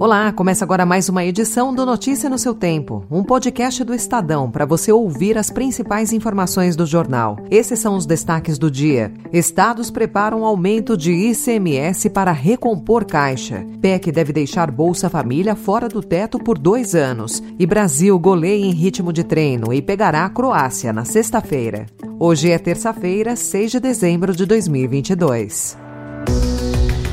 Olá, começa agora mais uma edição do Notícia no seu Tempo, um podcast do Estadão para você ouvir as principais informações do jornal. Esses são os destaques do dia. Estados preparam aumento de ICMS para recompor caixa. PEC deve deixar Bolsa Família fora do teto por dois anos. E Brasil goleia em ritmo de treino e pegará a Croácia na sexta-feira. Hoje é terça-feira, 6 de dezembro de 2022.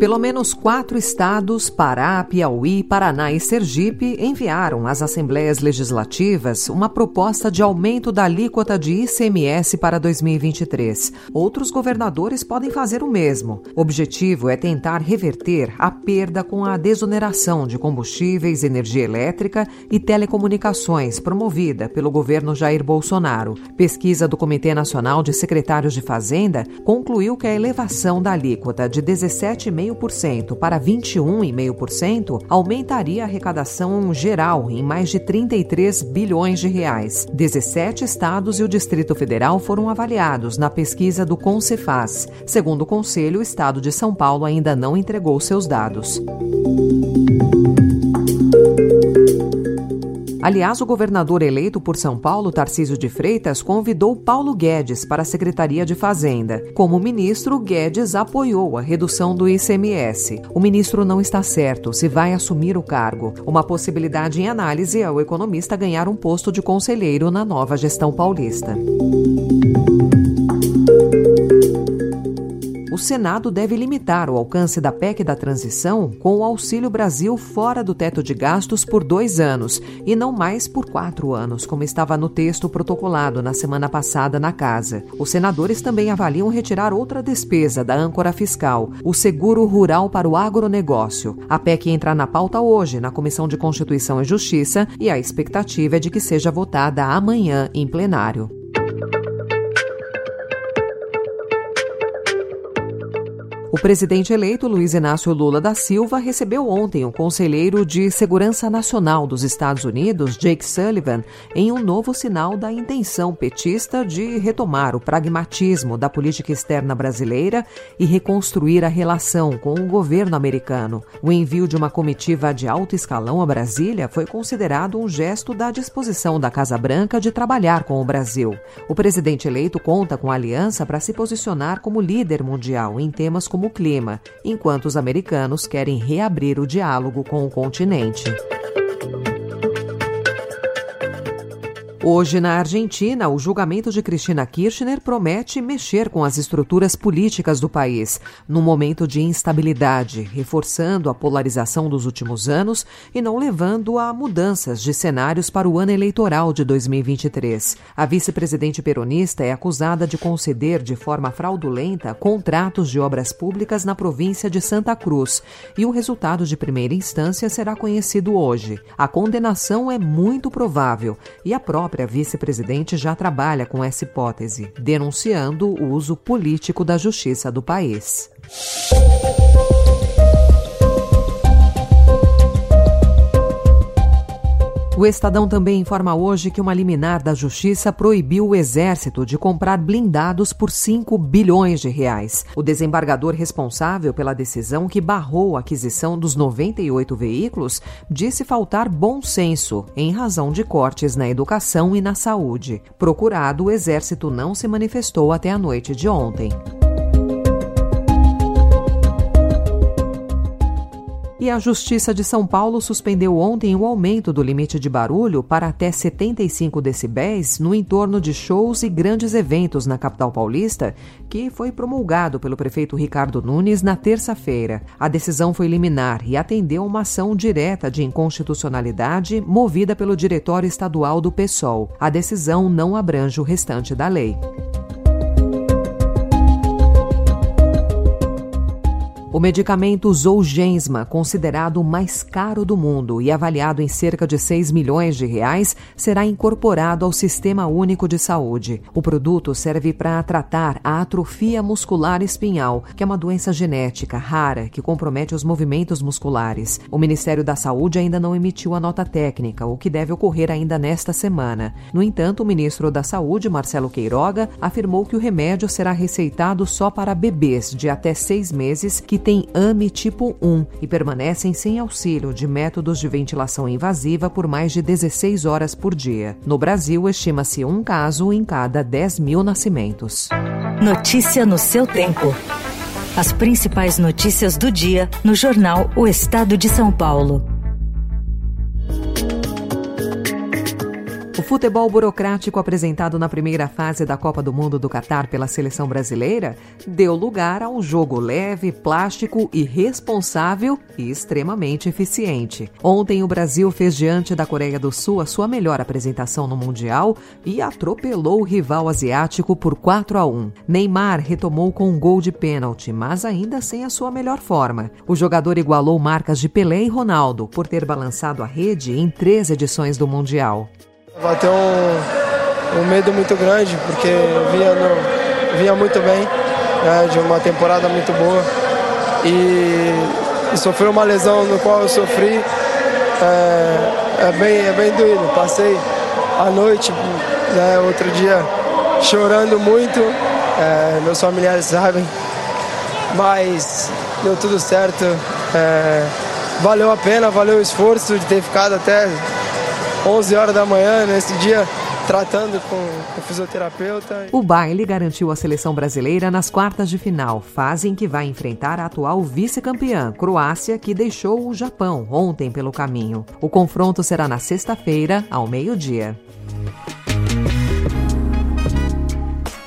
Pelo menos quatro estados, Pará, Piauí, Paraná e Sergipe, enviaram às assembleias legislativas uma proposta de aumento da alíquota de ICMS para 2023. Outros governadores podem fazer o mesmo. O objetivo é tentar reverter a perda com a desoneração de combustíveis, energia elétrica e telecomunicações promovida pelo governo Jair Bolsonaro. Pesquisa do Comitê Nacional de Secretários de Fazenda concluiu que a elevação da alíquota de 17,5 0,5% para 21,5% aumentaria a arrecadação geral em mais de 33 bilhões de reais. 17 estados e o Distrito Federal foram avaliados na pesquisa do Concefaz. Segundo o Conselho, o estado de São Paulo ainda não entregou seus dados. Aliás, o governador eleito por São Paulo, Tarcísio de Freitas, convidou Paulo Guedes para a Secretaria de Fazenda. Como ministro, Guedes apoiou a redução do ICMS. O ministro não está certo se vai assumir o cargo. Uma possibilidade em análise é o economista ganhar um posto de conselheiro na nova gestão paulista. Senado deve limitar o alcance da PEC da transição com o Auxílio Brasil fora do teto de gastos por dois anos e não mais por quatro anos, como estava no texto protocolado na semana passada na Casa. Os senadores também avaliam retirar outra despesa da âncora fiscal, o seguro rural para o agronegócio. A PEC entra na pauta hoje na Comissão de Constituição e Justiça e a expectativa é de que seja votada amanhã em plenário. O presidente eleito Luiz Inácio Lula da Silva recebeu ontem o conselheiro de Segurança Nacional dos Estados Unidos, Jake Sullivan, em um novo sinal da intenção petista de retomar o pragmatismo da política externa brasileira e reconstruir a relação com o governo americano. O envio de uma comitiva de alto escalão a Brasília foi considerado um gesto da disposição da Casa Branca de trabalhar com o Brasil. O presidente eleito conta com a aliança para se posicionar como líder mundial em temas como como o clima, enquanto os americanos querem reabrir o diálogo com o continente. Hoje, na Argentina, o julgamento de Cristina Kirchner promete mexer com as estruturas políticas do país, num momento de instabilidade, reforçando a polarização dos últimos anos e não levando a mudanças de cenários para o ano eleitoral de 2023. A vice-presidente peronista é acusada de conceder de forma fraudulenta contratos de obras públicas na província de Santa Cruz, e o resultado de primeira instância será conhecido hoje. A condenação é muito provável e a própria própria vice-presidente já trabalha com essa hipótese, denunciando o uso político da justiça do país. O Estadão também informa hoje que uma liminar da Justiça proibiu o Exército de comprar blindados por 5 bilhões de reais. O desembargador responsável pela decisão que barrou a aquisição dos 98 veículos disse faltar bom senso em razão de cortes na educação e na saúde. Procurado, o Exército não se manifestou até a noite de ontem. E a Justiça de São Paulo suspendeu ontem o aumento do limite de barulho para até 75 decibéis no entorno de shows e grandes eventos na capital paulista, que foi promulgado pelo prefeito Ricardo Nunes na terça-feira. A decisão foi liminar e atendeu uma ação direta de inconstitucionalidade movida pelo Diretório Estadual do PSOL. A decisão não abrange o restante da lei. O medicamento Zolgensma, considerado o mais caro do mundo e avaliado em cerca de 6 milhões de reais, será incorporado ao Sistema Único de Saúde. O produto serve para tratar a atrofia muscular espinhal, que é uma doença genética rara que compromete os movimentos musculares. O Ministério da Saúde ainda não emitiu a nota técnica, o que deve ocorrer ainda nesta semana. No entanto, o ministro da Saúde, Marcelo Queiroga, afirmou que o remédio será receitado só para bebês de até seis meses que têm AME tipo 1 e permanecem sem auxílio de métodos de ventilação invasiva por mais de 16 horas por dia. No Brasil, estima-se um caso em cada 10 mil nascimentos. Notícia no seu tempo. As principais notícias do dia no jornal O Estado de São Paulo. Futebol burocrático apresentado na primeira fase da Copa do Mundo do Catar pela seleção brasileira deu lugar a um jogo leve, plástico e responsável e extremamente eficiente. Ontem, o Brasil fez diante da Coreia do Sul a sua melhor apresentação no Mundial e atropelou o rival asiático por 4 a 1. Neymar retomou com um gol de pênalti, mas ainda sem a sua melhor forma. O jogador igualou marcas de Pelé e Ronaldo por ter balançado a rede em três edições do Mundial. Bateu um, um medo muito grande, porque vinha, no, vinha muito bem, né, de uma temporada muito boa. E, e uma lesão no qual eu sofri. É, é, bem, é bem doído. Passei a noite, né, outro dia, chorando muito. É, meus familiares sabem. Mas deu tudo certo. É, valeu a pena, valeu o esforço de ter ficado até 11 horas da manhã, nesse dia, tratando com, o fisioterapeuta. O baile garantiu a seleção brasileira nas quartas de final, fase em que vai enfrentar a atual vice-campeã, Croácia, que deixou o Japão ontem pelo caminho. O confronto será na sexta-feira, ao meio-dia.